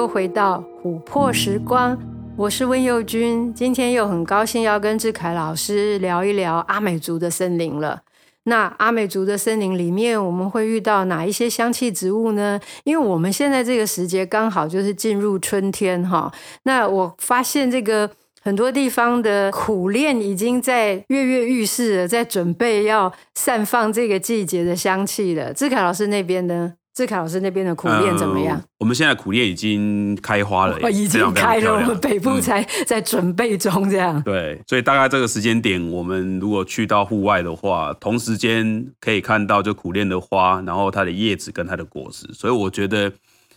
又回到琥珀时光，我是温佑君。今天又很高兴要跟志凯老师聊一聊阿美族的森林了。那阿美族的森林里面，我们会遇到哪一些香气植物呢？因为我们现在这个时节刚好就是进入春天哈。那我发现这个很多地方的苦楝已经在跃跃欲试了，在准备要散放这个季节的香气了。志凯老师那边呢？智凯老师那边的苦练怎么样？呃、我们现在苦练已经开花了，已经开了。我们北部才 在准备中，这样、嗯。对，所以大概这个时间点，我们如果去到户外的话，同时间可以看到就苦练的花，然后它的叶子跟它的果实。所以我觉得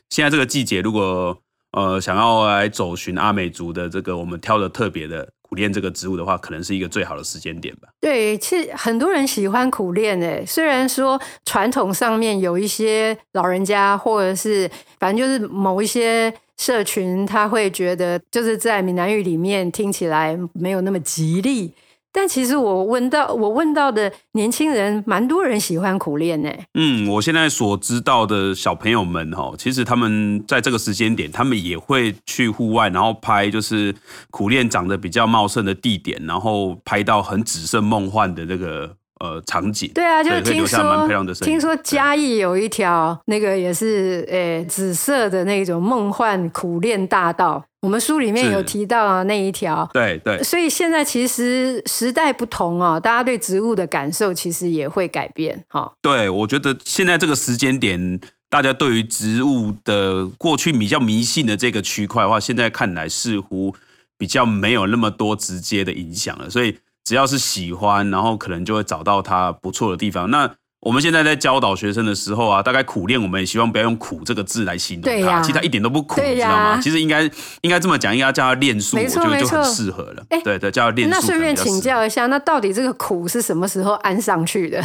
现在这个季节，如果呃想要来走寻阿美族的这个我们挑的特别的。苦练这个植物的话，可能是一个最好的时间点吧。对，其实很多人喜欢苦练诶，虽然说传统上面有一些老人家，或者是反正就是某一些社群，他会觉得就是在闽南语里面听起来没有那么吉利。但其实我问到我问到的年轻人，蛮多人喜欢苦练呢。嗯，我现在所知道的小朋友们哈，其实他们在这个时间点，他们也会去户外，然后拍就是苦练长得比较茂盛的地点，然后拍到很紫色梦幻的那个呃场景。对啊，就是听说听说嘉义有一条那个也是诶紫色的那种梦幻苦练大道。我们书里面有提到啊，那一条，对对，所以现在其实时代不同哦，大家对植物的感受其实也会改变哈。对，我觉得现在这个时间点，大家对于植物的过去比较迷信的这个区块的话，现在看来似乎比较没有那么多直接的影响了。所以只要是喜欢，然后可能就会找到他不错的地方。那我们现在在教导学生的时候啊，大概苦练，我们也希望不要用苦这个字来形容它，对呀，其实他一点都不苦，你知道吗？其实应该应该这么讲，应该叫他练速，我觉得就很适合了。对对，对，叫他练速。那顺便请教一下，那到底这个苦是什么时候安上去的？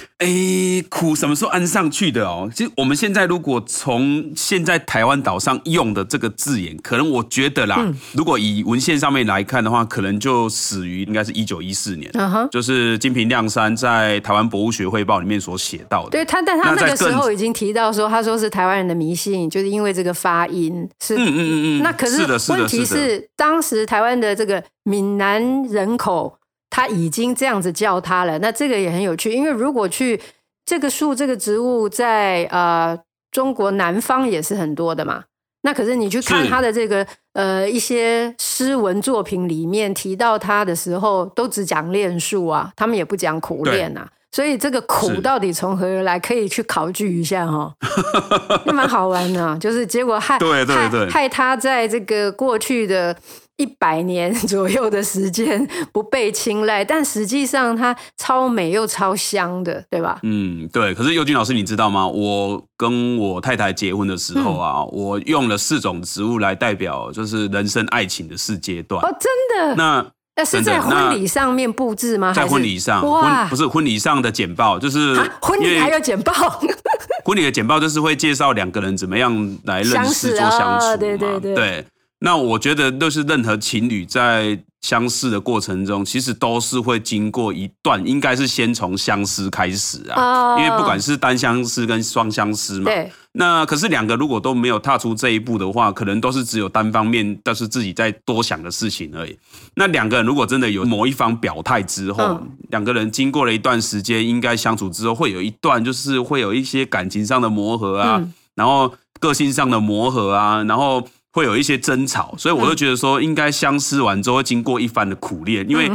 哎，苦什么时候安上去的哦？其实我们现在如果从现在台湾岛上用的这个字眼，可能我觉得啦，嗯、如果以文献上面来看的话，可能就始于应该是一九一四年，就是金平亮山在台湾博物学汇报里面所写到的。对他，但他那个时候已经提到说，他说是台湾人的迷信，就是因为这个发音是嗯嗯嗯嗯。那可是问题是，当时台湾的这个闽南人口。他已经这样子叫他了，那这个也很有趣，因为如果去这个树、这个植物在呃中国南方也是很多的嘛，那可是你去看他的这个呃一些诗文作品里面提到他的时候，都只讲练树啊，他们也不讲苦练啊，所以这个苦到底从何而来，可以去考据一下哈、哦，那蛮好玩的、啊，就是结果害对对对。害害他在这个过去的。一百年 左右的时间 不被青睐，但实际上它超美又超香的，对吧？嗯，对。可是佑君老师，你知道吗？我跟我太太结婚的时候啊，嗯、我用了四种植物来代表，就是人生爱情的四阶段。哦，真的？那那是在婚礼上面布置吗？在婚礼上，哇婚不是婚礼上的简报，就是婚礼还有简报。婚礼的简报就是会介绍两个人怎么样来认识做相处嘛，对对对。对那我觉得，就是任何情侣在相识的过程中，其实都是会经过一段，应该是先从相思开始啊。Oh. 因为不管是单相思跟双相思嘛。对。那可是两个如果都没有踏出这一步的话，可能都是只有单方面，但是自己在多想的事情而已。那两个人如果真的有某一方表态之后，嗯、两个人经过了一段时间，应该相处之后，会有一段就是会有一些感情上的磨合啊，嗯、然后个性上的磨合啊，然后。会有一些争吵，所以我就觉得说，应该相思完之后会经过一番的苦练，因为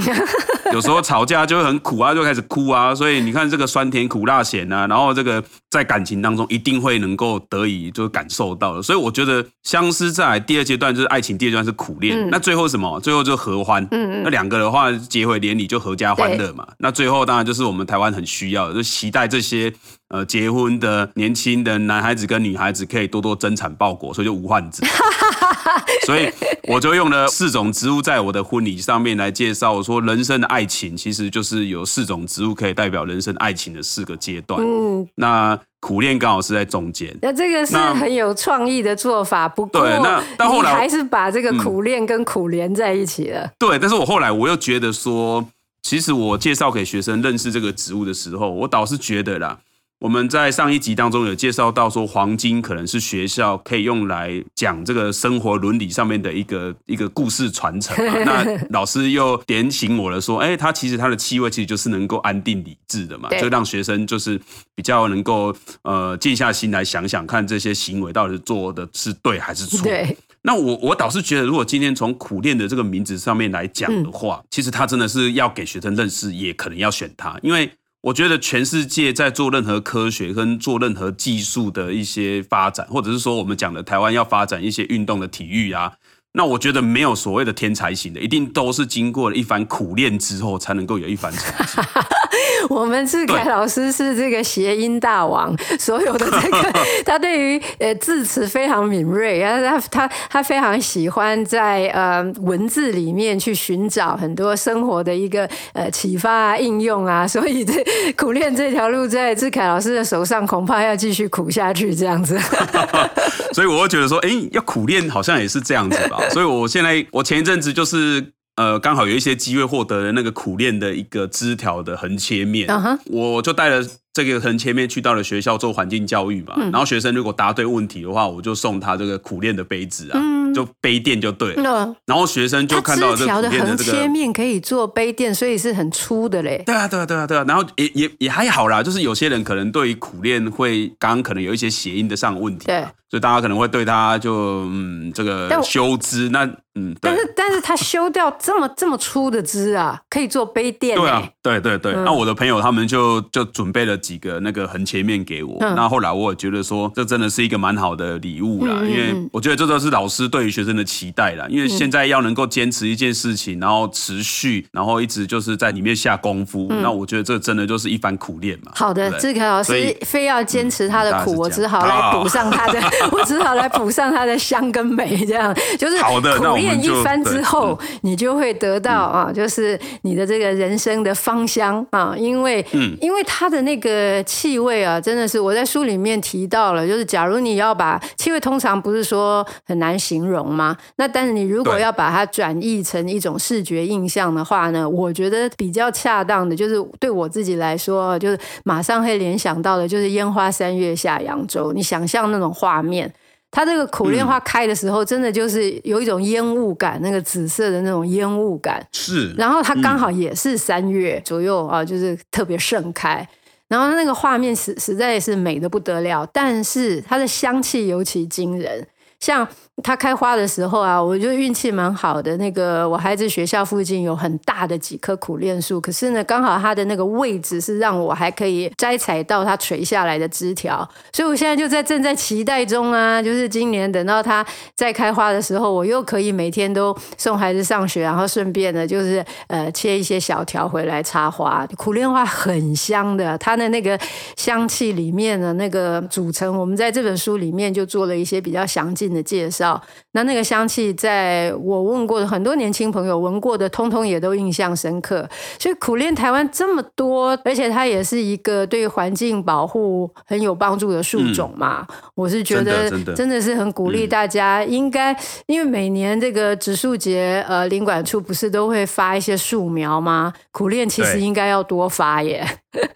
有时候吵架就会很苦啊，就开始哭啊，所以你看这个酸甜苦辣咸啊，然后这个在感情当中一定会能够得以就感受到的，所以我觉得相思在第二阶段就是爱情，第二阶段是苦恋，嗯、那最后什么？最后就合欢，嗯嗯，那两个的话结为连理就合家欢乐嘛，那最后当然就是我们台湾很需要的，就期待这些。呃，结婚的年轻的男孩子跟女孩子可以多多增产报国，所以就无患子。所以我就用了四种植物在我的婚礼上面来介绍。我说，人生的爱情其实就是有四种植物可以代表人生爱情的四个阶段。嗯，那苦练刚好是在中间。那这个是很有创意的做法。不过，对，那但后来还是把这个苦练跟苦连在一起了。对，但是我后来我又觉得说，其实我介绍给学生认识这个植物的时候，我倒是觉得啦。我们在上一集当中有介绍到说，黄金可能是学校可以用来讲这个生活伦理上面的一个一个故事传承嘛。那老师又点醒我了，说，哎，它其实它的气味其实就是能够安定理智的嘛，就让学生就是比较能够呃静下心来想想看这些行为到底是做的是对还是错。那我我倒是觉得，如果今天从苦练的这个名字上面来讲的话，嗯、其实他真的是要给学生认识，也可能要选他，因为我觉得全世界在做任何科学跟做任何技术的一些发展，或者是说我们讲的台湾要发展一些运动的体育啊。那我觉得没有所谓的天才型的，一定都是经过了一番苦练之后才能够有一番成绩。我们志凯老师是这个谐音大王，所有的这个 他对于呃字词非常敏锐，然后他他他非常喜欢在呃文字里面去寻找很多生活的一个呃启发啊应用啊，所以这苦练这条路在志凯老师的手上恐怕要继续苦下去这样子。所以我会觉得说，哎，要苦练好像也是这样子吧。所以，我现在我前一阵子就是呃，刚好有一些机会获得了那个苦练的一个枝条的横切面，uh huh. 我就带了。这个横切面去到了学校做环境教育嘛，嗯、然后学生如果答对问题的话，我就送他这个苦练的杯子啊，嗯、就杯垫就对了。嗯、然后学生就看到这个苦练的这个横切面可以做杯垫，所以是很粗的嘞。对啊，对啊，对啊，对啊。然后也也也还好啦，就是有些人可能对于苦练会刚刚可能有一些谐音的上问题，对，所以大家可能会对他就嗯这个修枝那嗯，但是但是他修掉这么这么粗的枝啊，可以做杯垫。对啊，对对对。那、嗯、我的朋友他们就就准备了。几个那个横切面给我，那、嗯、后来我也觉得说，这真的是一个蛮好的礼物啦，嗯、因为我觉得这都是老师对于学生的期待啦。因为现在要能够坚持一件事情，然后持续，然后一直就是在里面下功夫，嗯、那我觉得这真的就是一番苦练嘛。好的，志凯老师非要坚持他的苦，嗯、我只好来补上他的，我只好来补上它的香跟美，这样就是。苦练一番之后，嗯、你就会得到啊，就是你的这个人生的芳香啊，因为嗯，因为它的那个。呃，气味啊，真的是我在书里面提到了，就是假如你要把气味，通常不是说很难形容吗？那但是你如果要把它转译成一种视觉印象的话呢，我觉得比较恰当的，就是对我自己来说，就是马上会联想到的，就是烟花三月下扬州。你想象那种画面，它这个苦楝花开的时候，真的就是有一种烟雾感，那个紫色的那种烟雾感是。然后它刚好也是三月左右啊，就是特别盛开。然后那个画面实实在是美得不得了，但是它的香气尤其惊人，像。它开花的时候啊，我就运气蛮好的。那个我孩子学校附近有很大的几棵苦练树，可是呢，刚好它的那个位置是让我还可以摘采到它垂下来的枝条，所以我现在就在正在期待中啊。就是今年等到它再开花的时候，我又可以每天都送孩子上学，然后顺便呢，就是呃切一些小条回来插花。苦楝花很香的，它的那个香气里面的那个组成，我们在这本书里面就做了一些比较详尽的介绍。那那个香气，在我问过的很多年轻朋友闻过的，通通也都印象深刻。所以苦练台湾这么多，而且它也是一个对环境保护很有帮助的树种嘛。嗯、我是觉得真的是很鼓励大家，应该因为每年这个植树节，呃，林管处不是都会发一些树苗吗？苦练其实应该要多发耶。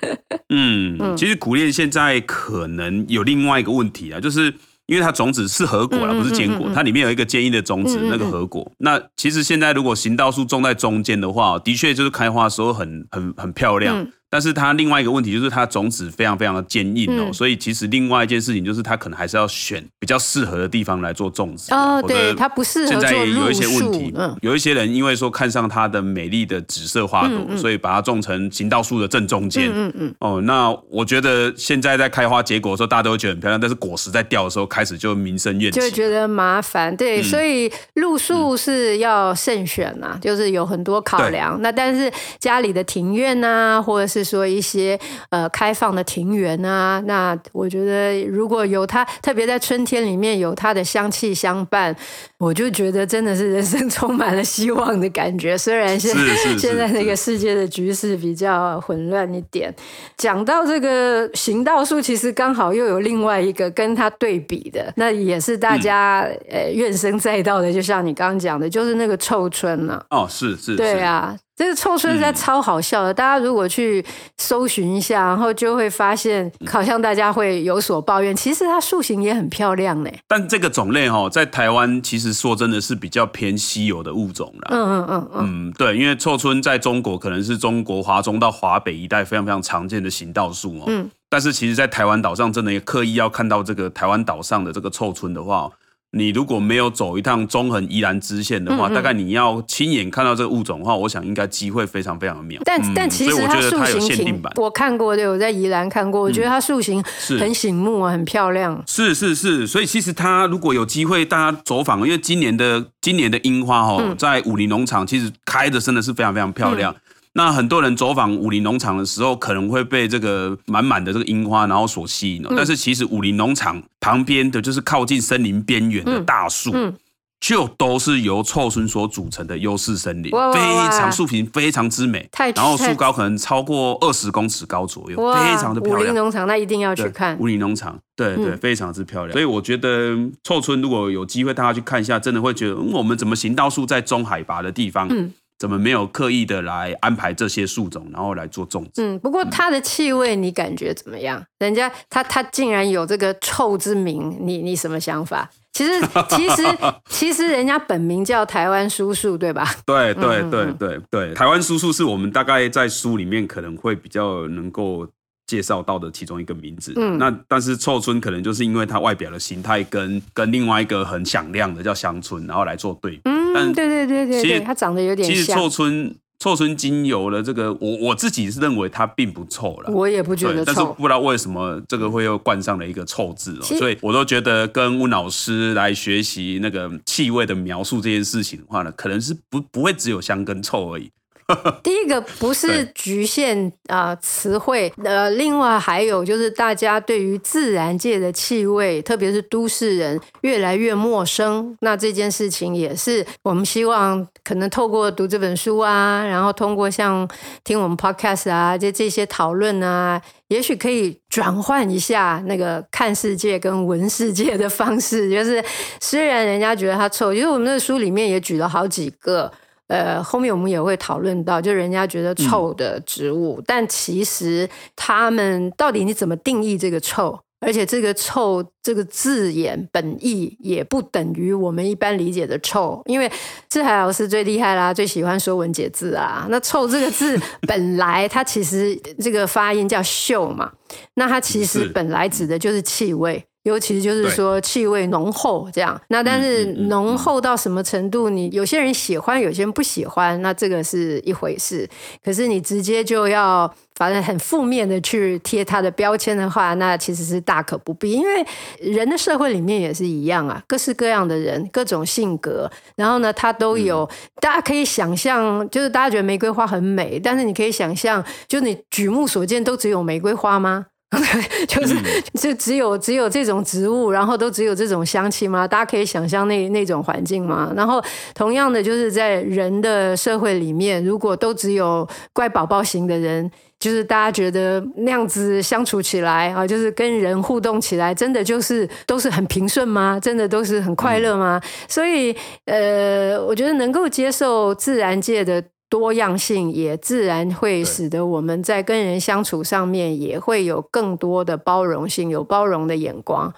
嗯，其实苦练现在可能有另外一个问题啊，就是。因为它种子是核果了，不是坚果，它里面有一个坚硬的种子，那个核果。那其实现在如果行道树种在中间的话，的确就是开花的时候很很很漂亮。但是它另外一个问题就是它种子非常非常的坚硬哦，嗯、所以其实另外一件事情就是它可能还是要选比较适合的地方来做种植哦。对，它不适合。现在有一些问题，嗯、有一些人因为说看上它的美丽的紫色花朵，所以把它种成行道树的正中间。嗯嗯。嗯哦，那我觉得现在在开花结果的时候，大家都会觉得很漂亮，但是果实在掉的时候，开始就名声怨气，就觉得麻烦。对，嗯、所以露树是要慎选呐、啊，嗯、就是有很多考量。那但是家里的庭院啊，或者是说一些。呃，开放的庭园啊，那我觉得如果有它，特别在春天里面有它的香气相伴，我就觉得真的是人生充满了希望的感觉。虽然现 现在那个世界的局势比较混乱一点。讲到这个行道树，其实刚好又有另外一个跟它对比的，那也是大家呃怨声载道的，就像你刚刚讲的，就是那个臭椿了。哦，是是，对啊。这个臭椿实在超好笑的，嗯、大家如果去搜寻一下，然后就会发现，好像大家会有所抱怨。其实它树形也很漂亮呢。但这个种类哈，在台湾其实说真的是比较偏稀有的物种了。嗯嗯嗯嗯，嗯，对，因为臭椿在中国可能是中国华中到华北一带非常非常常见的行道树哦。嗯，但是其实在台湾岛上，真的也刻意要看到这个台湾岛上的这个臭椿的话。你如果没有走一趟中横宜兰支线的话，嗯嗯，大概你要亲眼看到这个物种的话，我想应该机会非常非常的渺。但、嗯、但其实它树形限定版，我看过对，我在宜兰看过，我觉得它塑形很醒目啊，很漂亮。是是是，所以其实它如果有机会大家走访，因为今年的今年的樱花哦，嗯、在武林农场其实开的真的是非常非常漂亮。嗯那很多人走访武林农场的时候，可能会被这个满满的这个樱花然后所吸引。嗯、但是其实武林农场旁边的就是靠近森林边缘的大树，嗯嗯、就都是由臭椿所组成的优势森林，哇哇哇非常树形非常之美，太然后树高可能超过二十公尺高左右，非常的漂亮。武林农场那一定要去看武林农场，对对，嗯、非常之漂亮。所以我觉得臭椿如果有机会大家去看一下，真的会觉得，嗯、我们怎么行道树在中海拔的地方？嗯怎么没有刻意的来安排这些树种，然后来做种植？嗯，不过它的气味你感觉怎么样？人家他他竟然有这个臭之名，你你什么想法？其实其实 其实人家本名叫台湾叔叔，对吧？对对对对对，台湾叔叔是我们大概在书里面可能会比较能够。介绍到的其中一个名字，嗯，那但是臭椿可能就是因为它外表的形态跟跟另外一个很响亮的叫香椿，然后来做对比。嗯，但对对对对，其实它长得有点像。其实臭椿臭椿精油的这个，我我自己是认为它并不臭了，我也不觉得臭，但是不知道为什么这个会又冠上了一个臭字哦，所以我都觉得跟温老师来学习那个气味的描述这件事情的话呢，可能是不不会只有香跟臭而已。第一个不是局限啊词汇，呃，另外还有就是大家对于自然界的气味，特别是都市人越来越陌生。那这件事情也是我们希望可能透过读这本书啊，然后通过像听我们 podcast 啊，这这些讨论啊，也许可以转换一下那个看世界跟闻世界的方式。就是虽然人家觉得它臭，因为我们的书里面也举了好几个。呃，后面我们也会讨论到，就人家觉得臭的植物，嗯、但其实他们到底你怎么定义这个臭？而且这个臭这个字眼本意也不等于我们一般理解的臭，因为志海老师最厉害啦，最喜欢说文解字啊。那臭这个字 本来它其实这个发音叫嗅嘛，那它其实本来指的就是气味。尤其就是说气味浓厚这样，那但是浓厚到什么程度？你有些人喜欢，有些人不喜欢，那这个是一回事。可是你直接就要反正很负面的去贴它的标签的话，那其实是大可不必。因为人的社会里面也是一样啊，各式各样的人，各种性格，然后呢，他都有。嗯、大家可以想象，就是大家觉得玫瑰花很美，但是你可以想象，就你举目所见都只有玫瑰花吗？就是就只有只有这种植物，然后都只有这种香气吗？大家可以想象那那种环境吗？然后同样的，就是在人的社会里面，如果都只有乖宝宝型的人，就是大家觉得那样子相处起来啊，就是跟人互动起来，真的就是都是很平顺吗？真的都是很快乐吗？所以呃，我觉得能够接受自然界的。多样性也自然会使得我们在跟人相处上面也会有更多的包容性，有包容的眼光。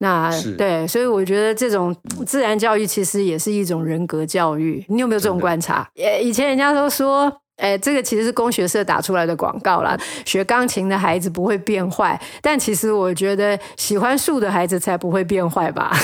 那对，所以我觉得这种自然教育其实也是一种人格教育。你有没有这种观察？的以前人家都说，哎，这个其实是工学社打出来的广告啦。学钢琴的孩子不会变坏，但其实我觉得喜欢树的孩子才不会变坏吧。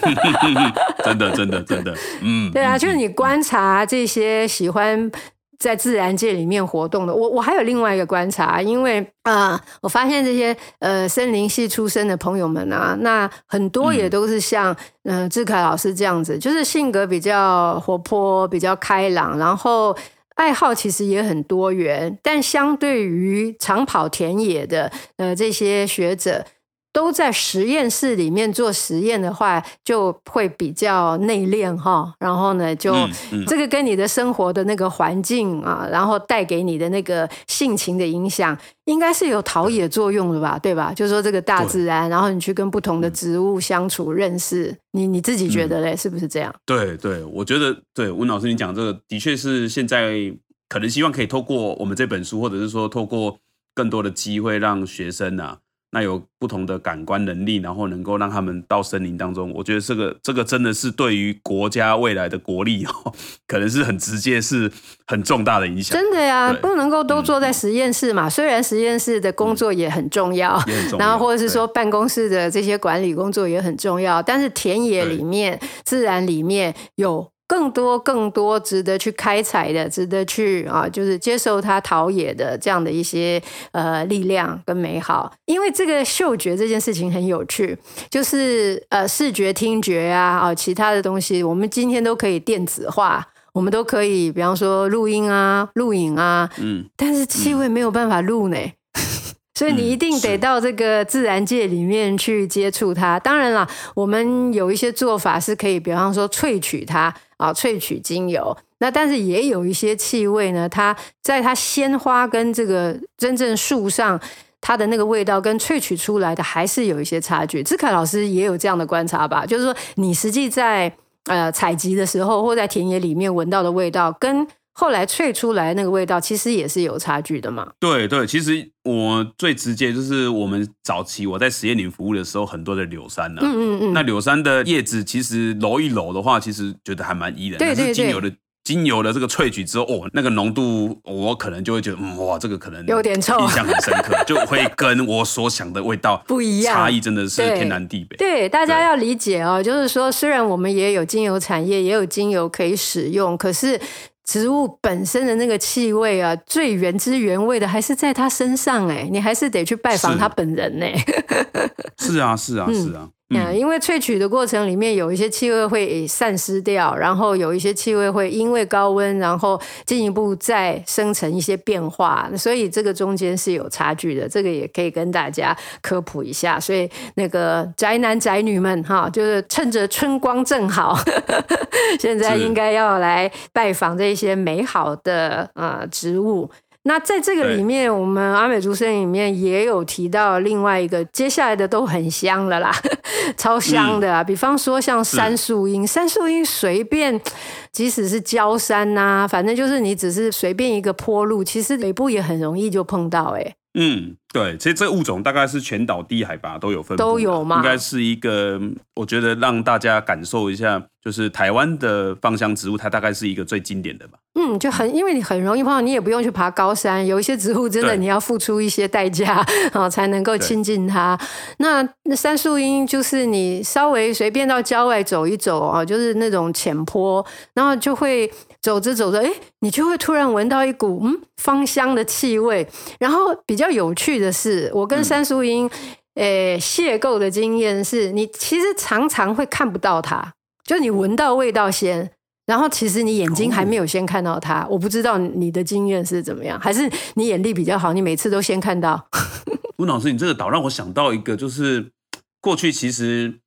真的，真的，真的，嗯，对啊，就是你观察这些喜欢在自然界里面活动的，我我还有另外一个观察，因为啊、呃，我发现这些呃森林系出身的朋友们啊，那很多也都是像嗯志凯老师这样子，就是性格比较活泼、比较开朗，然后爱好其实也很多元，但相对于长跑田野的呃这些学者。都在实验室里面做实验的话，就会比较内敛哈。然后呢，就、嗯嗯、这个跟你的生活的那个环境啊，然后带给你的那个性情的影响，应该是有陶冶作用的吧？对吧？就是说这个大自然，然后你去跟不同的植物相处、认识，你你自己觉得嘞，嗯、是不是这样？对对，我觉得对温老师你讲这个的确是现在可能希望可以透过我们这本书，或者是说透过更多的机会，让学生啊。那有不同的感官能力，然后能够让他们到森林当中，我觉得这个这个真的是对于国家未来的国力哦，可能是很直接，是很重大的影响。真的呀，不能够都坐在实验室嘛。嗯、虽然实验室的工作也很重要，嗯、也很重要，然后或者是说办公室的这些管理工作也很重要，但是田野里面、自然里面有。更多更多值得去开采的，值得去啊，就是接受它陶冶的这样的一些呃力量跟美好。因为这个嗅觉这件事情很有趣，就是呃视觉、听觉啊啊其他的东西，我们今天都可以电子化，我们都可以，比方说录音啊、录影啊，嗯，但是气味没有办法录呢。嗯所以你一定得到这个自然界里面去接触它。当然了，我们有一些做法是可以，比方说萃取它啊，萃取精油。那但是也有一些气味呢，它在它鲜花跟这个真正树上它的那个味道跟萃取出来的还是有一些差距。志凯老师也有这样的观察吧？就是说，你实际在呃采集的时候，或在田野里面闻到的味道跟。后来萃出来那个味道，其实也是有差距的嘛。对对，其实我最直接就是我们早期我在实验林服务的时候，很多的柳杉呢、啊。嗯嗯嗯。那柳杉的叶子其实揉一揉的话，其实觉得还蛮宜人。对对对。但是精油的精油的这个萃取之后，哦，那个浓度我可能就会觉得，嗯，哇，这个可能有点臭，印象很深刻，就会跟我所想的味道 不一样，差异真的是天南地北。对，对大家要理解哦，就是说，虽然我们也有精油产业，也有精油可以使用，可是。植物本身的那个气味啊，最原汁原味的还是在它身上哎，你还是得去拜访它本人呢。是啊，是啊，是啊。嗯，因为萃取的过程里面有一些气味会散失掉，然后有一些气味会因为高温，然后进一步再生成一些变化，所以这个中间是有差距的。这个也可以跟大家科普一下。所以那个宅男宅女们哈，就是趁着春光正好，现在应该要来拜访这些美好的呃植物。那在这个里面，我们阿美族森林里面也有提到另外一个，接下来的都很香了啦，超香的啊！比方说像杉树樱，杉树樱随便，即使是郊山呐、啊，反正就是你只是随便一个坡路，其实北部也很容易就碰到哎、欸。嗯，对，其实这个物种大概是全岛低海拔都有分布，都有吗？应该是一个，我觉得让大家感受一下，就是台湾的芳香植物，它大概是一个最经典的吧。嗯，就很因为你很容易碰到，你也不用去爬高山，有一些植物真的你要付出一些代价啊，才能够亲近它。那那山树樱就是你稍微随便到郊外走一走啊，就是那种浅坡，然后就会。走着走着，哎，你就会突然闻到一股嗯芳香的气味。然后比较有趣的是，我跟三叔英诶邂逅的经验是，你其实常常会看不到它，就你闻到味道先，然后其实你眼睛还没有先看到它。我不知道你的经验是怎么样，还是你眼力比较好，你每次都先看到。温老师，你这个导让我想到一个，就是过去其实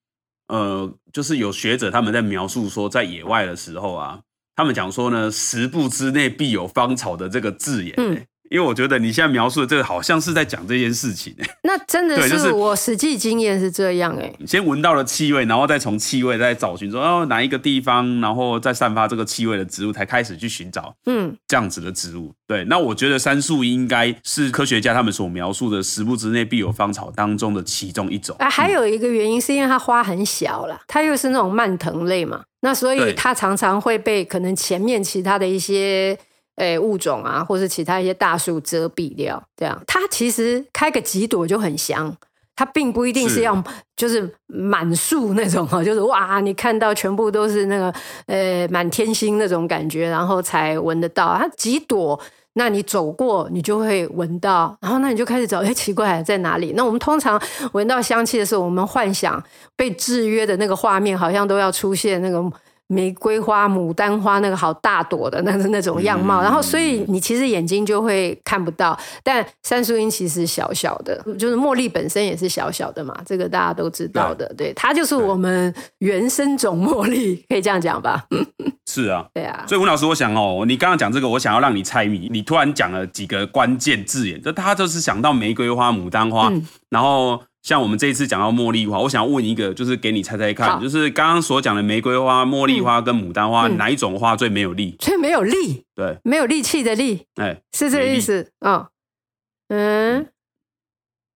呃，就是有学者他们在描述说，在野外的时候啊。他们讲说呢，十步之内必有芳草的这个字眼。因为我觉得你现在描述的这个好像是在讲这件事情，那真的是我实际经验是这样哎。你先闻到了气味，然后再从气味再找寻说哦哪一个地方，然后再散发这个气味的植物，才开始去寻找嗯这样子的植物。对，那我觉得杉树应该是科学家他们所描述的十步之内必有芳草当中的其中一种。啊，还有一个原因是因为它花很小啦，它又是那种蔓藤类嘛，那所以它常常会被可能前面其他的一些。诶，物种啊，或是其他一些大树遮蔽掉，这样它其实开个几朵就很香，它并不一定是要就是满树那种哈，就是哇，你看到全部都是那个呃满天星那种感觉，然后才闻得到。它几朵，那你走过你就会闻到，然后那你就开始找，哎，奇怪在哪里？那我们通常闻到香气的时候，我们幻想被制约的那个画面，好像都要出现那个。玫瑰花、牡丹花，那个好大朵的，那是那种样貌。嗯、然后，所以你其实眼睛就会看不到。但山树樱其实小小的，就是茉莉本身也是小小的嘛，这个大家都知道的。对，对，它就是我们原生种茉莉，可以这样讲吧？是啊，对啊。所以吴老师，我想哦，你刚刚讲这个，我想要让你猜谜。你突然讲了几个关键字眼，就他就是想到玫瑰花、牡丹花，嗯、然后。像我们这一次讲到茉莉花，我想要问一个，就是给你猜猜看，就是刚刚所讲的玫瑰花、茉莉花跟牡丹花，哪一种花最没有力？最没有力？对，没有力气的力。哎，是这个意思啊？嗯，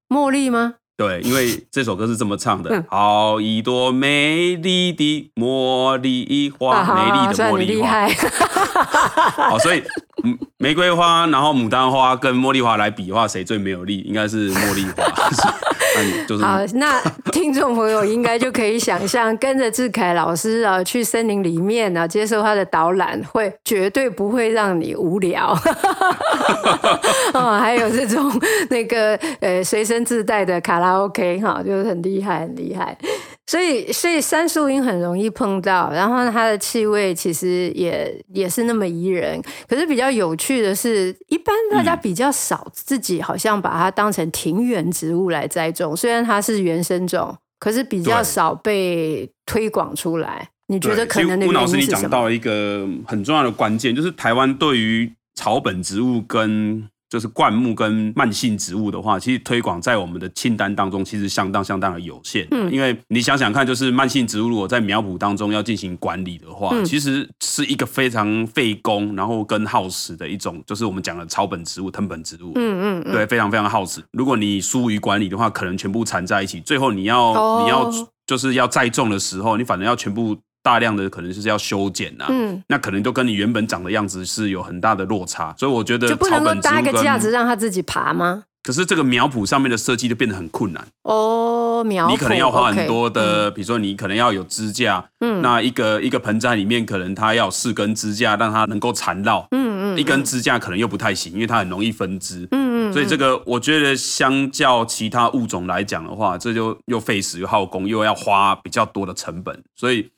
茉莉吗？对，因为这首歌是这么唱的：好一朵美丽的茉莉花，美丽的茉莉花。好，所以。玫瑰花，然后牡丹花跟茉莉花来比的话，谁最没有力？应该是茉莉花。就是、好，那听众朋友应该就可以想象，跟着志凯老师啊去森林里面啊接受他的导览，会绝对不会让你无聊。哦，还有这种那个呃随身自带的卡拉 OK 哈，就是很厉害，很厉害。所以，所以杉树樱很容易碰到，然后它的气味其实也也是那么宜人。可是比较有趣的是，一般大家比较少自己好像把它当成庭园植物来栽种。虽然它是原生种，可是比较少被推广出来。你觉得可能的原因是什么？温老师，你讲到一个很重要的关键，就是台湾对于草本植物跟就是灌木跟慢性植物的话，其实推广在我们的清单当中，其实相当相当的有限。嗯，因为你想想看，就是慢性植物如果在苗圃当中要进行管理的话，嗯、其实是一个非常费工，然后跟耗时的一种，就是我们讲的草本植物、藤本植物。嗯嗯，对，非常非常耗时。如果你疏于管理的话，可能全部缠在一起，最后你要、哦、你要就是要再种的时候，你反正要全部。大量的可能就是要修剪呐、啊，嗯，那可能都跟你原本长的样子是有很大的落差，所以我觉得就不能够搭一个架子让它自己爬吗？可是这个苗圃上面的设计就变得很困难。哦，苗圃你可能要花很多的比如说你可能要有支架，嗯，那一个一个盆栽里面可能它要四根支架让它能够缠绕，嗯嗯，一根支架可能又不太行，因为它很容易分枝，嗯嗯，所以这个我觉得相较其他物种来讲的话，这就又费时又耗工，又要花比较多的成本，所以。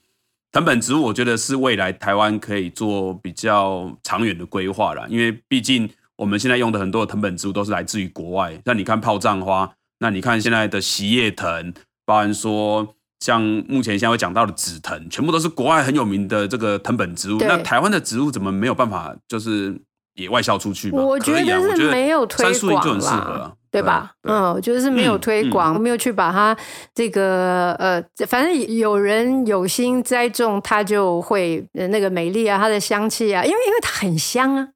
藤本植物，我觉得是未来台湾可以做比较长远的规划啦，因为毕竟我们现在用的很多的藤本植物都是来自于国外。那你看炮仗花，那你看现在的喜叶藤，包含说像目前现在会讲到的紫藤，全部都是国外很有名的这个藤本植物。那台湾的植物怎么没有办法就是也外销出去吗？我觉得是没有推广啦。对吧？对嗯，我觉得是没有推广，没有去把它这个呃，反正有人有心栽种，它就会那个美丽啊，它的香气啊，因为因为它很香啊。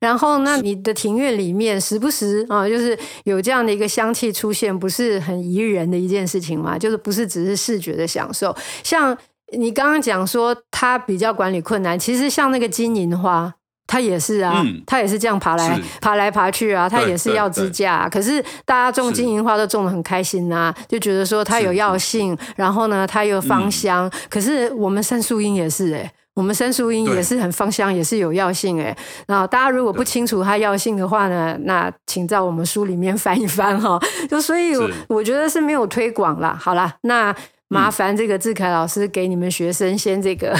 然后那你的庭院里面时不时啊，就是有这样的一个香气出现，不是很宜人的一件事情吗？就是不是只是视觉的享受。像你刚刚讲说它比较管理困难，其实像那个金银花。它也是啊，它、嗯、也是这样爬来爬来爬去啊，他也是要支架、啊。可是大家种金银花都种的很开心啊，就觉得说它有药性，然后呢它又芳香。嗯、可是我们杉树英也是哎、欸，我们杉树樱也是很芳香，也是有药性哎、欸。然后大家如果不清楚它药性的话呢，那请在我们书里面翻一翻哈。就所以我觉得是没有推广啦。好啦，那。麻烦这个志凯老师给你们学生先这个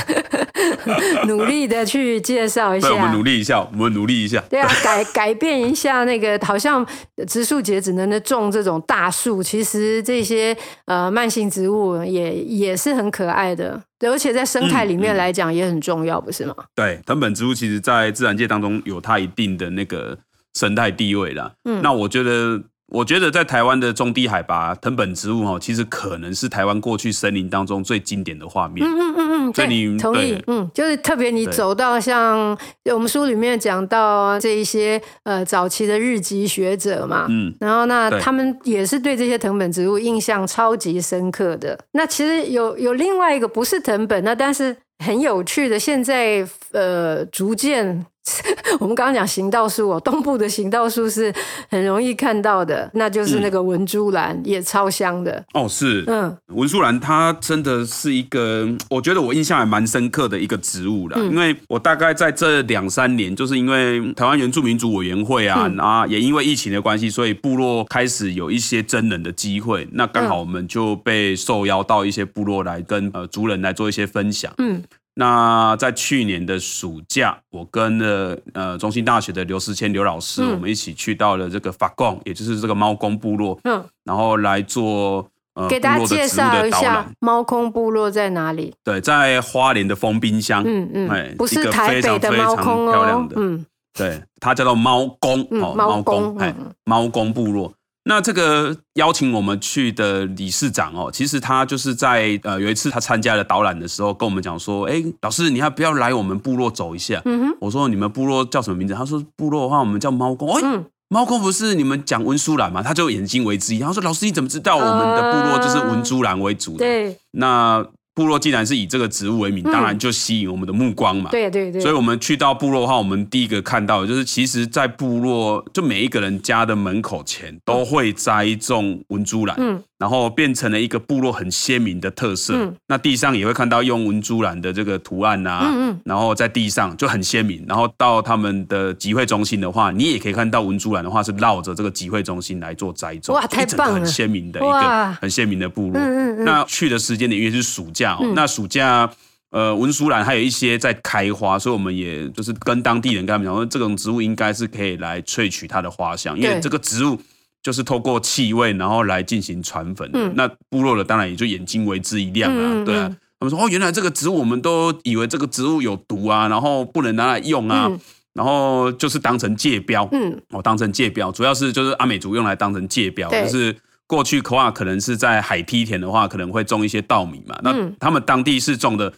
努力的去介绍一下。我们努力一下，我们努力一下。对啊，改改变一下那个，好像植树节只能种这种大树，其实这些呃慢性植物也也是很可爱的，对，而且在生态里面来讲也很重要，嗯嗯、不是吗？对，藤本植物其实在自然界当中有它一定的那个生态地位啦。嗯，那我觉得。我觉得在台湾的中低海拔藤本植物哈，其实可能是台湾过去森林当中最经典的画面。嗯嗯嗯嗯，对，你同意。嗯，就是特别你走到像我们书里面讲到这一些呃早期的日籍学者嘛，嗯，然后那他们也是对这些藤本植物印象超级深刻的。那其实有有另外一个不是藤本，那但是很有趣的，现在呃逐渐。我们刚刚讲行道树哦，东部的行道树是很容易看到的，那就是那个文珠兰，嗯、也超香的哦。是，嗯，文珠兰它真的是一个，我觉得我印象还蛮深刻的一个植物啦。嗯、因为我大概在这两三年，就是因为台湾原住民族委员会啊，嗯、啊，也因为疫情的关系，所以部落开始有一些真人的机会，那刚好我们就被受邀到一些部落来跟呃族人来做一些分享，嗯。那在去年的暑假，我跟了呃中兴大学的刘思谦刘老师，嗯、我们一起去到了这个法贡，也就是这个猫公部落，嗯，然后来做呃给大家介绍一下猫公部落在哪里？对，在花莲的丰滨乡，嗯嗯，哎，不是台北的猫空哦，嗯，对，它叫做猫公，哦，猫公，哎，猫公部落。那这个邀请我们去的理事长哦，其实他就是在呃有一次他参加了导览的时候，跟我们讲说，哎，老师你要不要来我们部落走一下？嗯哼，我说你们部落叫什么名字？他说部落的话我们叫猫公。哎，嗯、猫公不是你们讲文殊兰吗？他就眼睛为之一，他说老师你怎么知道我们的部落就是文殊兰为主的？对，那。部落既然是以这个植物为名，当然就吸引我们的目光嘛。对对对。所以，我们去到部落的话，我们第一个看到的就是，其实，在部落就每一个人家的门口前都会栽种文珠兰。嗯。然后变成了一个部落很鲜明的特色。嗯。那地上也会看到用文珠兰的这个图案啊。嗯嗯。然后在地上就很鲜明。然后到他们的集会中心的话，你也可以看到文珠兰的话是绕着这个集会中心来做栽种。哇，太棒了！很鲜明的一个很鲜明的部落。那去的时间点因为是暑假哦。那暑假呃文殊兰还有一些在开花，所以我们也就是跟当地人跟他们讲说，这种植物应该是可以来萃取它的花香，因为这个植物。就是透过气味，然后来进行传粉。嗯、那部落的当然也就眼睛为之一亮啊，嗯、对啊。他们说哦，原来这个植物我们都以为这个植物有毒啊，然后不能拿来用啊，嗯、然后就是当成界标。嗯，哦，当成界标，主要是就是阿美族用来当成界标，对就是过去的话可能是在海梯田的话，可能会种一些稻米嘛。那他们当地是种的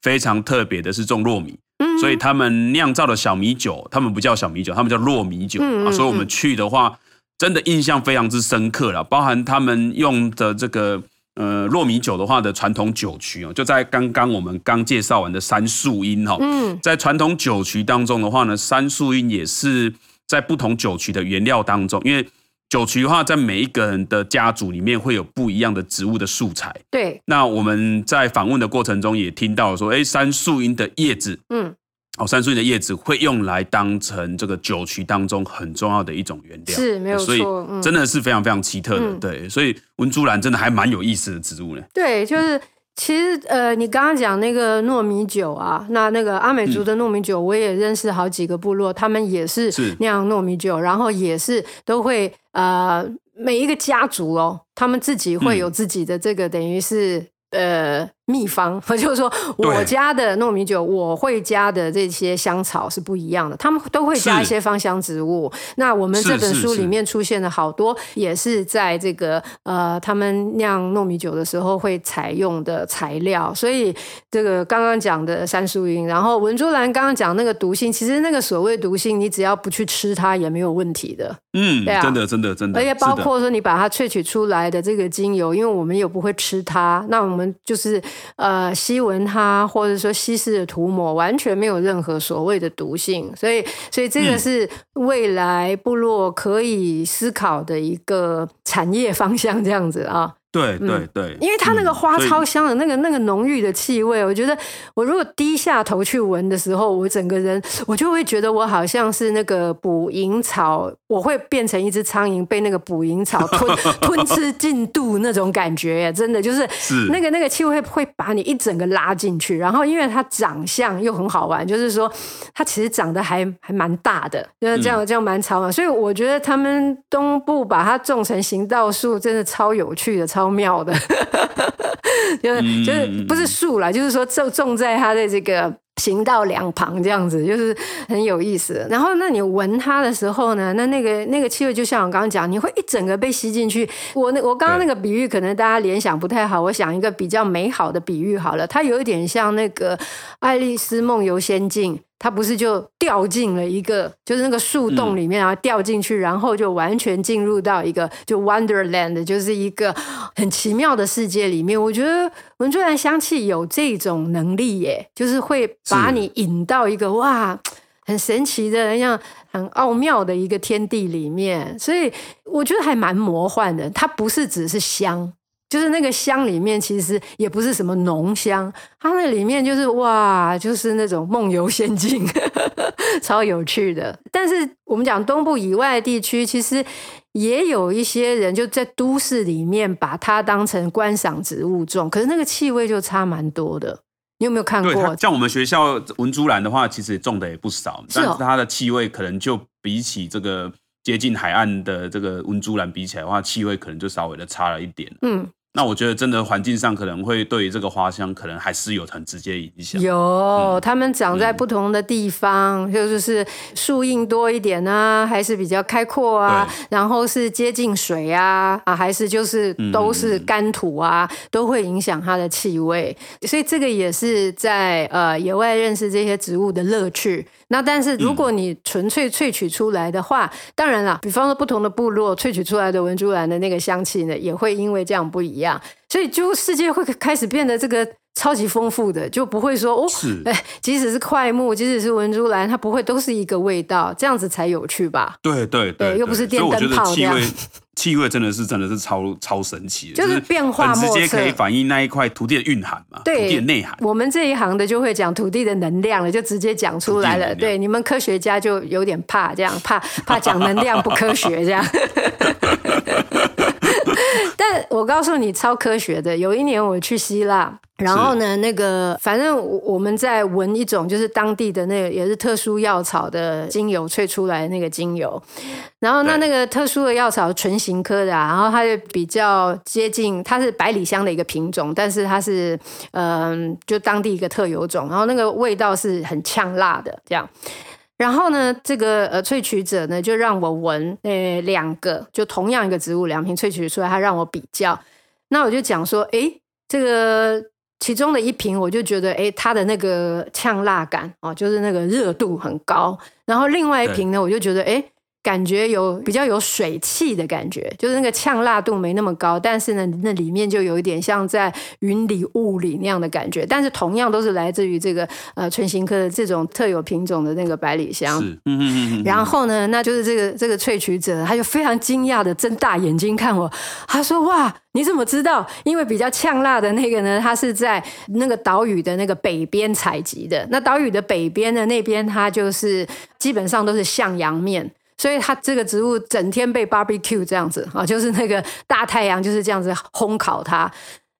非常特别的，是种糯米。嗯，所以他们酿造的小米酒，他们不叫小米酒，他们叫糯米酒啊。所以我们去的话。真的印象非常之深刻了，包含他们用的这个呃糯米酒的话的传统酒曲哦，就在刚刚我们刚介绍完的杉树樱哈，嗯，在传统酒曲当中的话呢，杉树樱也是在不同酒曲的原料当中，因为酒曲的话，在每一个人的家族里面会有不一样的植物的素材，对。那我们在访问的过程中也听到说，哎，杉树樱的叶子，嗯。哦，杉树樱的叶子会用来当成这个酒曲当中很重要的一种原料，是没有错，所以真的是非常非常奇特的，嗯、对，所以文珠兰真的还蛮有意思的植物呢。对，就是其实呃，你刚刚讲那个糯米酒啊，那那个阿美族的糯米酒，我也认识好几个部落，嗯、他们也是酿糯米酒，然后也是都会呃，每一个家族哦，他们自己会有自己的这个，嗯、等于是。呃，秘方，我 就是说，我家的糯米酒，我会加的这些香草是不一样的，他们都会加一些芳香植物。那我们这本书里面出现了好多，也是在这个呃，他们酿糯米酒的时候会采用的材料。所以这个刚刚讲的三树云，然后文珠兰刚刚讲那个毒性，其实那个所谓毒性，你只要不去吃它也没有问题的。嗯，对啊，真的真的真的。而且包括说你把它萃取出来的这个精油，因为我们也不会吃它，那。我们就是呃吸闻它，或者说稀释的涂抹，完全没有任何所谓的毒性，所以所以这个是未来部落可以思考的一个产业方向，这样子啊。对对对，因为它那个花超香的，那个那个浓郁的气味，我觉得我如果低下头去闻的时候，我整个人我就会觉得我好像是那个捕蝇草，我会变成一只苍蝇被那个捕蝇草 吞吞吃进肚那种感觉，真的就是那个那个气味会把你一整个拉进去。然后因为它长相又很好玩，就是说它其实长得还还蛮大的，就是这样这样蛮长嘛。所以我觉得他们东部把它种成行道树，真的超有趣的，超。妙的，就是就是不是树啦，就是说种种在它的这个行道两旁这样子，就是很有意思。然后，那你闻它的时候呢，那那个那个气味，就像我刚刚讲，你会一整个被吸进去。我那我刚刚那个比喻，可能大家联想不太好。我想一个比较美好的比喻好了，它有一点像那个《爱丽丝梦游仙境》。它不是就掉进了一个，就是那个树洞里面，然后掉进去，然后就完全进入到一个就 Wonderland，就是一个很奇妙的世界里面。我觉得文珠兰香气有这种能力耶，就是会把你引到一个哇，很神奇的、像很奥妙的一个天地里面。所以我觉得还蛮魔幻的。它不是只是香。就是那个香里面，其实也不是什么浓香，它那里面就是哇，就是那种梦游仙境，超有趣的。但是我们讲东部以外地区，其实也有一些人就在都市里面把它当成观赏植物种，可是那个气味就差蛮多的。你有没有看过？像我们学校文珠兰的话，其实种的也不少，但是它的气味可能就比起这个接近海岸的这个文珠兰比起来的话，气味可能就稍微的差了一点。嗯。那我觉得真的环境上可能会对于这个花香可能还是有很直接影响。有，嗯、他们长在不同的地方，嗯、就是树荫多一点啊，还是比较开阔啊，然后是接近水啊，啊，还是就是都是干土啊，嗯、都会影响它的气味。所以这个也是在呃野外认识这些植物的乐趣。那但是如果你纯粹萃取出来的话，嗯、当然了，比方说不同的部落萃取出来的文珠兰的那个香气呢，也会因为这样不一样，所以就世界会开始变得这个超级丰富的，就不会说哦，是 哎，即使是快木，即使是文珠兰，它不会都是一个味道，这样子才有趣吧？对对对，对，又不是电灯泡这样。气味真的是真的是超超神奇的，就是变化莫测，直接可以反映那一块土地的蕴含嘛，对土地的内涵。我们这一行的就会讲土地的能量了，就直接讲出来了。对，你们科学家就有点怕这样，怕怕讲能量不科学这样。但我告诉你，超科学的。有一年我去希腊，然后呢，那个反正我们在闻一种就是当地的那个也是特殊药草的精油萃出来的那个精油，然后那那个特殊的药草唇形科的，啊，然后它就比较接近，它是百里香的一个品种，但是它是嗯、呃，就当地一个特有种，然后那个味道是很呛辣的这样。然后呢，这个呃萃取者呢，就让我闻，呃，两个就同样一个植物，两瓶萃取出来，他让我比较。那我就讲说，诶，这个其中的一瓶，我就觉得，诶，它的那个呛辣感哦，就是那个热度很高。然后另外一瓶呢，我就觉得，诶。感觉有比较有水汽的感觉，就是那个呛辣度没那么高，但是呢，那里面就有一点像在云里雾里那样的感觉。但是同样都是来自于这个呃唇形科的这种特有品种的那个百里香。是，嗯嗯嗯。然后呢，那就是这个这个萃取者，他就非常惊讶的睁大眼睛看我，他说：“哇，你怎么知道？因为比较呛辣的那个呢，它是在那个岛屿的那个北边采集的。那岛屿的北边的那边，它就是基本上都是向阳面。”所以它这个植物整天被 barbecue 这样子啊，就是那个大太阳就是这样子烘烤它。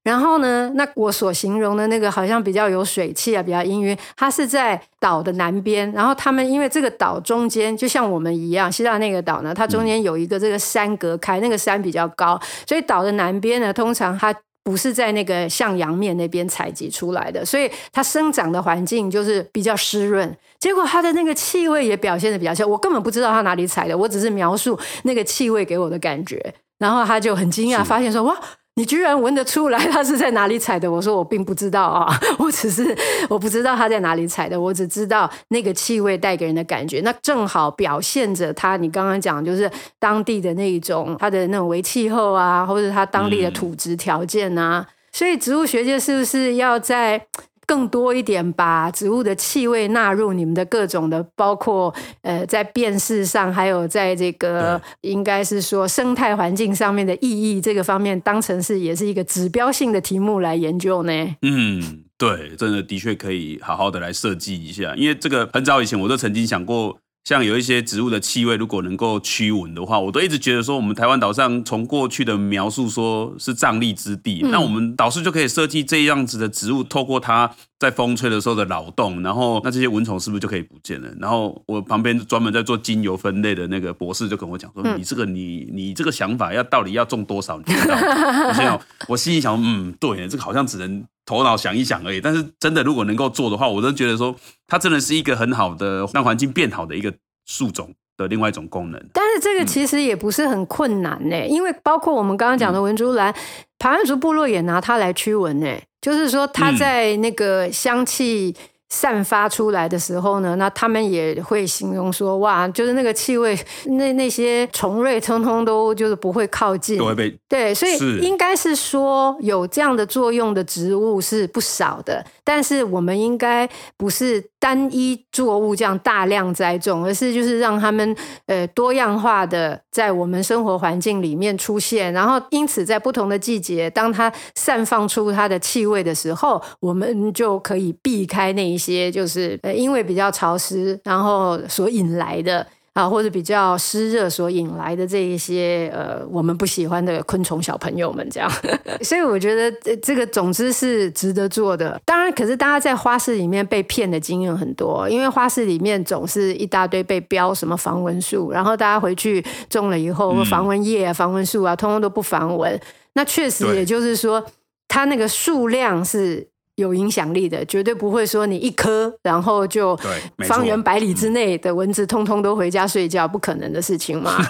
然后呢，那我所形容的那个好像比较有水汽啊，比较氤氲，它是在岛的南边。然后他们因为这个岛中间就像我们一样，希腊那个岛呢，它中间有一个这个山隔开，那个山比较高，所以岛的南边呢，通常它。不是在那个向阳面那边采集出来的，所以它生长的环境就是比较湿润。结果它的那个气味也表现的比较像，我根本不知道它哪里采的，我只是描述那个气味给我的感觉。然后他就很惊讶，发现说：“哇！”你居然闻得出来，它是在哪里采的？我说我并不知道啊，我只是我不知道它在哪里采的，我只知道那个气味带给人的感觉，那正好表现着它。你刚刚讲就是当地的那一种它的那种为气候啊，或者它当地的土质条件啊，嗯、所以植物学界是不是要在？更多一点，把植物的气味纳入你们的各种的，包括呃，在辨识上，还有在这个应该是说生态环境上面的意义这个方面，当成是也是一个指标性的题目来研究呢？嗯，对，真的的确可以好好的来设计一下，因为这个很早以前我都曾经想过。像有一些植物的气味，如果能够驱蚊的话，我都一直觉得说，我们台湾岛上从过去的描述说是瘴疠之地，嗯、那我们导师就可以设计这样子的植物，透过它在风吹的时候的扰动，然后那这些蚊虫是不是就可以不见了？然后我旁边专门在做精油分类的那个博士就跟我讲说，嗯、你这个你你这个想法要到底要种多少？你知道吗？我心想，我心里想，嗯，对，这个好像只能。头脑想一想而已，但是真的如果能够做的话，我都觉得说它真的是一个很好的让环境变好的一个树种的另外一种功能。但是这个其实也不是很困难呢，嗯、因为包括我们刚刚讲的文竹兰，排湾族部落也拿它来驱蚊呢，就是说它在那个香气。散发出来的时候呢，那他们也会形容说，哇，就是那个气味，那那些虫类通通都就是不会靠近，都会被对，所以应该是说有这样的作用的植物是不少的，但是我们应该不是单一作物这样大量栽种，而是就是让他们呃多样化的在我们生活环境里面出现，然后因此在不同的季节，当它散放出它的气味的时候，我们就可以避开那一些就是呃，因为比较潮湿，然后所引来的啊，或者比较湿热所引来的这一些呃，我们不喜欢的昆虫小朋友们这样，所以我觉得这个总之是值得做的。当然，可是大家在花市里面被骗的经验很多，因为花市里面总是一大堆被标什么防蚊树，然后大家回去种了以后，防蚊液啊、防蚊素啊，通通都不防蚊。那确实也就是说，它那个数量是。有影响力的，绝对不会说你一颗，然后就方圆百里之内的蚊子通通都回家睡觉，不可能的事情嘛。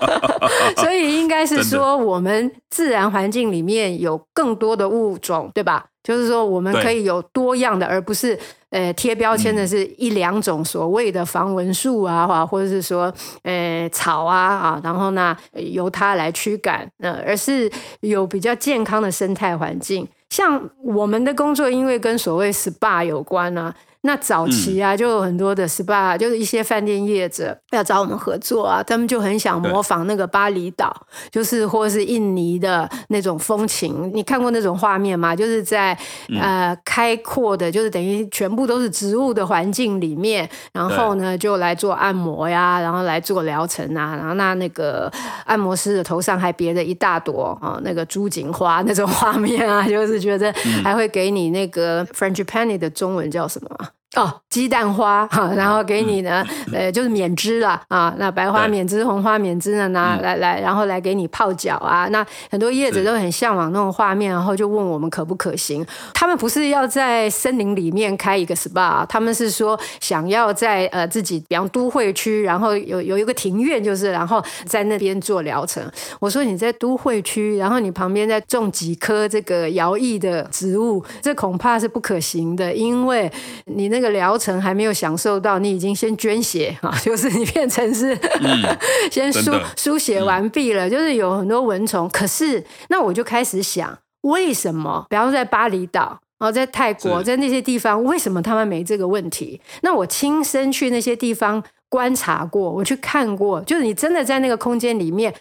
所以应该是说，我们自然环境里面有更多的物种，对吧？就是说，我们可以有多样的，而不是呃贴标签的是一两种所谓的防蚊树啊，或或者是说呃草啊啊，然后呢由它来驱赶，呃，而是有比较健康的生态环境。像我们的工作，因为跟所谓 SPA 有关呢。那早期啊，就有很多的 SPA，就是一些饭店业者要找我们合作啊，他们就很想模仿那个巴厘岛，就是或是印尼的那种风情。你看过那种画面吗？就是在呃开阔的，就是等于全部都是植物的环境里面，然后呢就来做按摩呀，然后来做疗程啊，然后那那个按摩师的头上还别着一大朵啊那个朱槿花那种画面啊，就是觉得还会给你那个 French Panny 的中文叫什么？哦，鸡蛋花 哈，然后给你呢，呃，就是缅栀了啊。那白花缅栀、红花缅栀呢，拿来来，然后来给你泡脚啊。那很多业者都很向往那种画面，然后就问我们可不可行。他们不是要在森林里面开一个 SPA，他们是说想要在呃自己，比方都会区，然后有有一个庭院，就是然后在那边做疗程。我说你在都会区，然后你旁边再种几棵这个摇曳的植物，这恐怕是不可行的，因为你那。那个疗程还没有享受到，你已经先捐血啊，就是你变成是、嗯、先输输血完毕了，就是有很多蚊虫。可是那我就开始想，为什么？比方说在巴厘岛，然后在泰国，在那些地方，为什么他们没这个问题？那我亲身去那些地方观察过，我去看过，就是你真的在那个空间里面，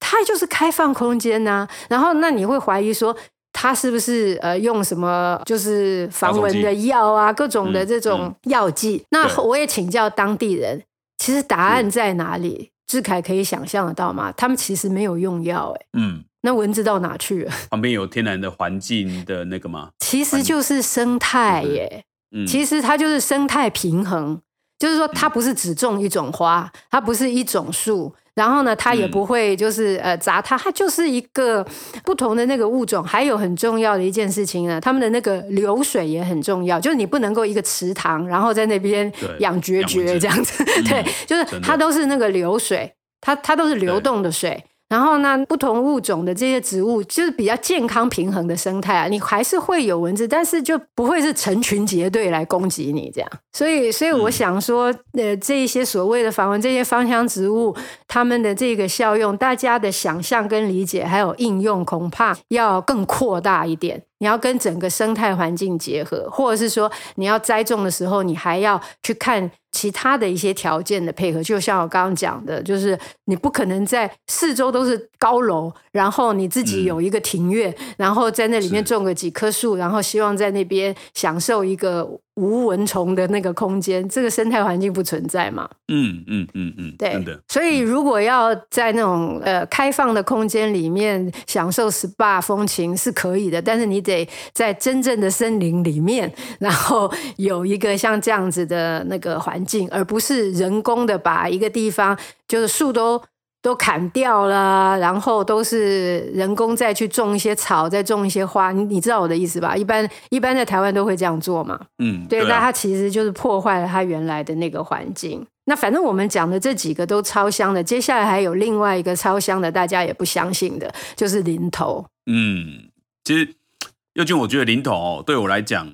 它就是开放空间呐、啊。然后那你会怀疑说。他是不是呃用什么就是防蚊的药啊，各种的这种药剂？嗯嗯、那我也请教当地人，其实答案在哪里？志凯可以想象得到吗？他们其实没有用药，哎，嗯，那蚊子到哪去了？旁边有天然的环境的那个吗？其实就是生态耶，嗯，其实它就是生态平衡，就是说它不是只种一种花，它不是一种树。然后呢，它也不会就是呃砸它，它就是一个不同的那个物种。还有很重要的一件事情呢，他们的那个流水也很重要，就是你不能够一个池塘，然后在那边养孑孓这样子，对，就是它都是那个流水，它它都是流动的水。然后呢，不同物种的这些植物就是比较健康平衡的生态啊，你还是会有蚊子，但是就不会是成群结队来攻击你这样。所以，所以我想说，呃，这一些所谓的防蚊，这些芳香植物，它们的这个效用，大家的想象跟理解还有应用，恐怕要更扩大一点。你要跟整个生态环境结合，或者是说你要栽种的时候，你还要去看其他的一些条件的配合。就像我刚刚讲的，就是你不可能在四周都是高楼，然后你自己有一个庭院，嗯、然后在那里面种个几棵树，然后希望在那边享受一个。无蚊虫的那个空间，这个生态环境不存在嘛？嗯嗯嗯嗯，对。的。所以如果要在那种呃开放的空间里面享受 SPA 风情是可以的，但是你得在真正的森林里面，然后有一个像这样子的那个环境，而不是人工的把一个地方就是树都。都砍掉了，然后都是人工再去种一些草，再种一些花，你你知道我的意思吧？一般一般在台湾都会这样做嘛。嗯，对，那它其实就是破坏了它原来的那个环境。那反正我们讲的这几个都超香的，接下来还有另外一个超香的，大家也不相信的，就是林头。嗯，其实又君，我觉得林头哦，对我来讲，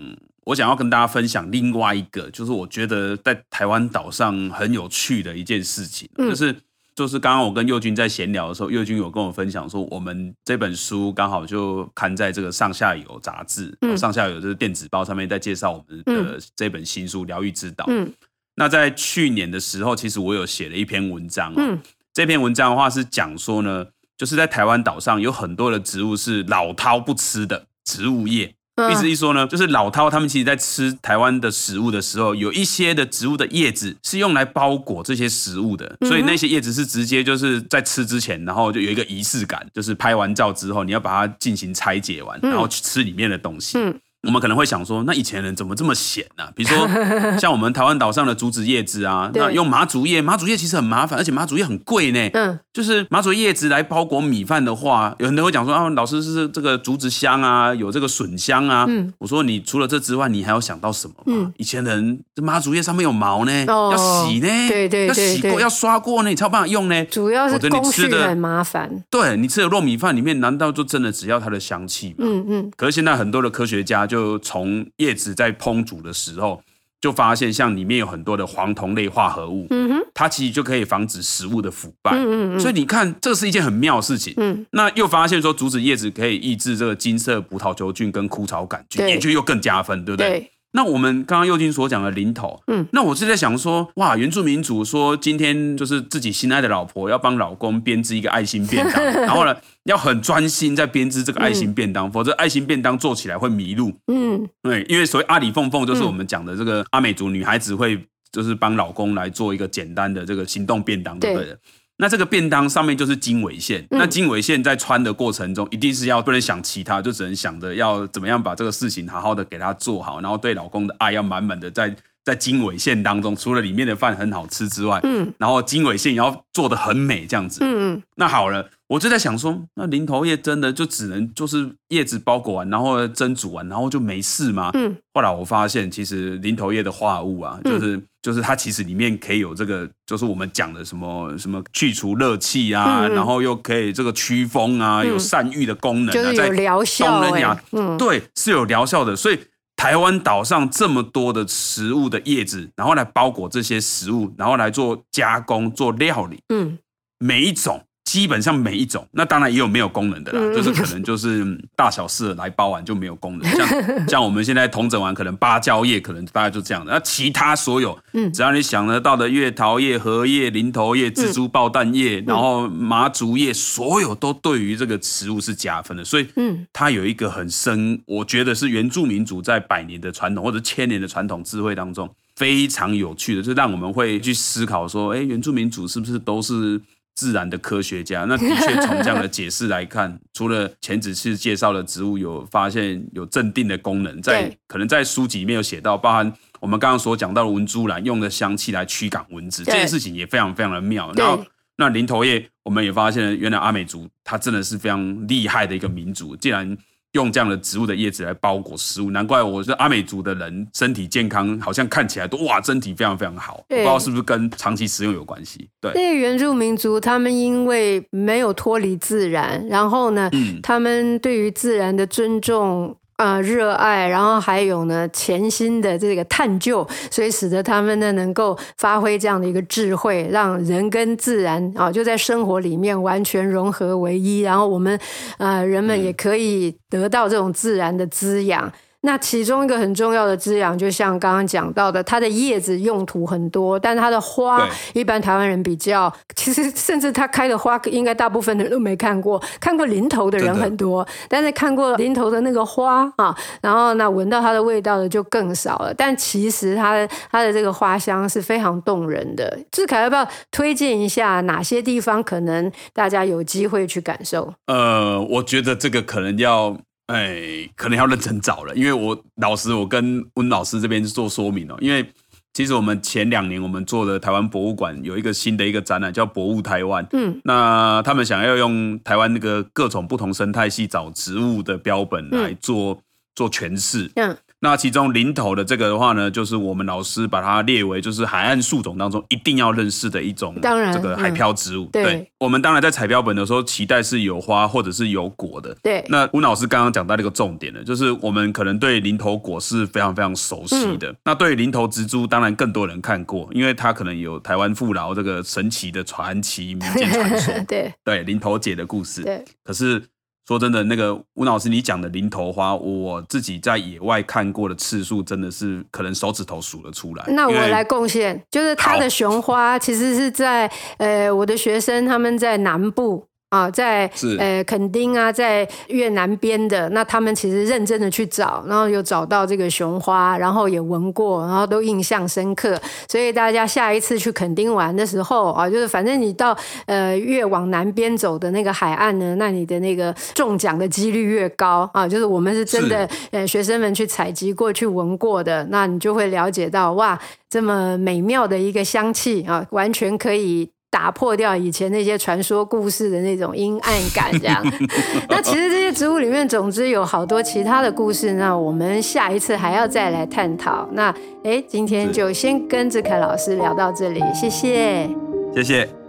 我想要跟大家分享另外一个，就是我觉得在台湾岛上很有趣的一件事情，嗯、就是。就是刚刚我跟佑君在闲聊的时候，佑君有跟我分享说，我们这本书刚好就刊在这个上下游杂志，嗯、上下游就是电子报上面在介绍我们的这本新书《疗愈之岛》。嗯，那在去年的时候，其实我有写了一篇文章。嗯，这篇文章的话是讲说呢，就是在台湾岛上有很多的植物是老饕不吃的植物业意思一说呢，就是老饕他们其实在吃台湾的食物的时候，有一些的植物的叶子是用来包裹这些食物的，所以那些叶子是直接就是在吃之前，然后就有一个仪式感，就是拍完照之后，你要把它进行拆解完，然后去吃里面的东西。嗯我们可能会想说，那以前人怎么这么闲呢、啊？比如说，像我们台湾岛上的竹子叶子啊，那用麻竹叶，麻竹叶其实很麻烦，而且麻竹叶很贵呢。嗯，就是麻竹叶子来包裹米饭的话，有很多人会讲说啊，老师是这个竹子香啊，有这个笋香啊。嗯，我说你除了这之外，你还要想到什么吗？嗯，以前人这麻竹叶上面有毛呢，哦、要洗呢，对对要洗过，要刷过呢，你才有办法用呢。主要是工序很麻烦。对，你吃的糯米饭里面，难道就真的只要它的香气吗？嗯嗯。可是现在很多的科学家就从叶子在烹煮的时候，就发现像里面有很多的黄酮类化合物，嗯哼，它其实就可以防止食物的腐败，嗯嗯嗯，所以你看，这是一件很妙的事情，嗯，那又发现说竹子叶子可以抑制这个金色葡萄球菌跟枯草杆菌，也就又更加分，对不对？对那我们刚刚右君所讲的零头，嗯，那我是在想说，哇，原住民族说今天就是自己心爱的老婆要帮老公编织一个爱心便当，然后呢，要很专心在编织这个爱心便当，嗯、否则爱心便当做起来会迷路，嗯，对，因为所谓阿里凤凤就是我们讲的这个阿美族女孩子会就是帮老公来做一个简单的这个行动便当，对不对？那这个便当上面就是经纬线，嗯、那经纬线在穿的过程中，一定是要不能想其他，就只能想着要怎么样把这个事情好好的给他做好，然后对老公的爱要满满的在在经纬线当中，除了里面的饭很好吃之外，嗯，然后经纬线也要做的很美这样子，嗯嗯，那好了。我就在想说，那零头叶真的就只能就是叶子包裹完，然后蒸煮完，然后就没事吗？嗯。后来我发现，其实零头叶的化物啊，就是、嗯、就是它其实里面可以有这个，就是我们讲的什么什么去除热气啊，嗯、然后又可以这个驱风啊，嗯、有散郁的功能啊，就是有疗效、对，是有疗效的。所以台湾岛上这么多的食物的叶子，然后来包裹这些食物，然后来做加工、做料理，嗯，每一种。基本上每一种，那当然也有没有功能的啦，嗯、就是可能就是大小事来包完就没有功能，像 像我们现在同整完，可能芭蕉叶可能大概就这样的。那其他所有，只要你想得到的月桃叶、荷叶、林头叶、蜘蛛爆蛋叶，嗯、然后麻竹叶，所有都对于这个食物是加分的。所以，嗯，它有一个很深，我觉得是原住民族在百年的传统或者千年的传统智慧当中非常有趣的，就让我们会去思考说，哎，原住民族是不是都是？自然的科学家，那的确从这样的解释来看，除了前几次介绍的植物有发现有镇定的功能，在可能在书籍里面有写到，包含我们刚刚所讲到的文珠兰用的香气来驱赶蚊子，这件事情也非常非常的妙。然后那林头叶，我们也发现了，原来阿美族它真的是非常厉害的一个民族，既然。用这样的植物的叶子来包裹食物，难怪我是阿美族的人，身体健康，好像看起来都哇，身体非常非常好。我不知道是不是跟长期食用有关系。对，那原住民族他们因为没有脱离自然，然后呢，嗯、他们对于自然的尊重。啊，热爱，然后还有呢，潜心的这个探究，所以使得他们呢能够发挥这样的一个智慧，让人跟自然啊就在生活里面完全融合为一，然后我们呃人们也可以得到这种自然的滋养。那其中一个很重要的滋养，就像刚刚讲到的，它的叶子用途很多，但它的花，一般台湾人比较，其实 甚至它开的花，应该大部分的人都没看过。看过林头的人很多，但是看过林头的那个花啊，然后那闻到它的味道的就更少了。但其实它的它的这个花香是非常动人的。志凯要不要推荐一下哪些地方可能大家有机会去感受？呃，我觉得这个可能要。哎，可能要认真找了，因为我老师，我跟温老师这边做说明哦。因为其实我们前两年我们做的台湾博物馆有一个新的一个展览，叫“博物台湾”。嗯，那他们想要用台湾那个各种不同生态系找植物的标本来做、嗯、做诠释。嗯。那其中林头的这个的话呢，就是我们老师把它列为就是海岸树种当中一定要认识的一种，当然这个海漂植物。嗯、对，对，我们当然在采标本的时候，期待是有花或者是有果的。对，那吴老师刚刚讲到这个重点了，就是我们可能对林头果是非常非常熟悉的。嗯、那对于林投植株，当然更多人看过，因为它可能有台湾富饶这个神奇的传奇民间传说。对对，林头姐的故事。对，可是。说真的，那个吴老师，你讲的林头花，我自己在野外看过的次数，真的是可能手指头数得出来。那我来贡献，就是它的雄花，其实是在呃，我的学生他们在南部啊，在呃垦丁啊，在越南边的，那他们其实认真的去找，然后有找到这个雄花，然后也闻过，然后都印象深刻。所以大家下一次去垦丁玩的时候啊，就是反正你到呃越往南边走的那个海岸呢，那你的那个中奖的几率越高啊。就是我们是真的呃学生们去采集过去闻过的，那你就会了解到哇，这么美妙的一个香气啊，完全可以。打破掉以前那些传说故事的那种阴暗感，这样。那其实这些植物里面，总之有好多其他的故事。那我们下一次还要再来探讨。那哎，今天就先跟志凯老师聊到这里，谢谢，谢谢。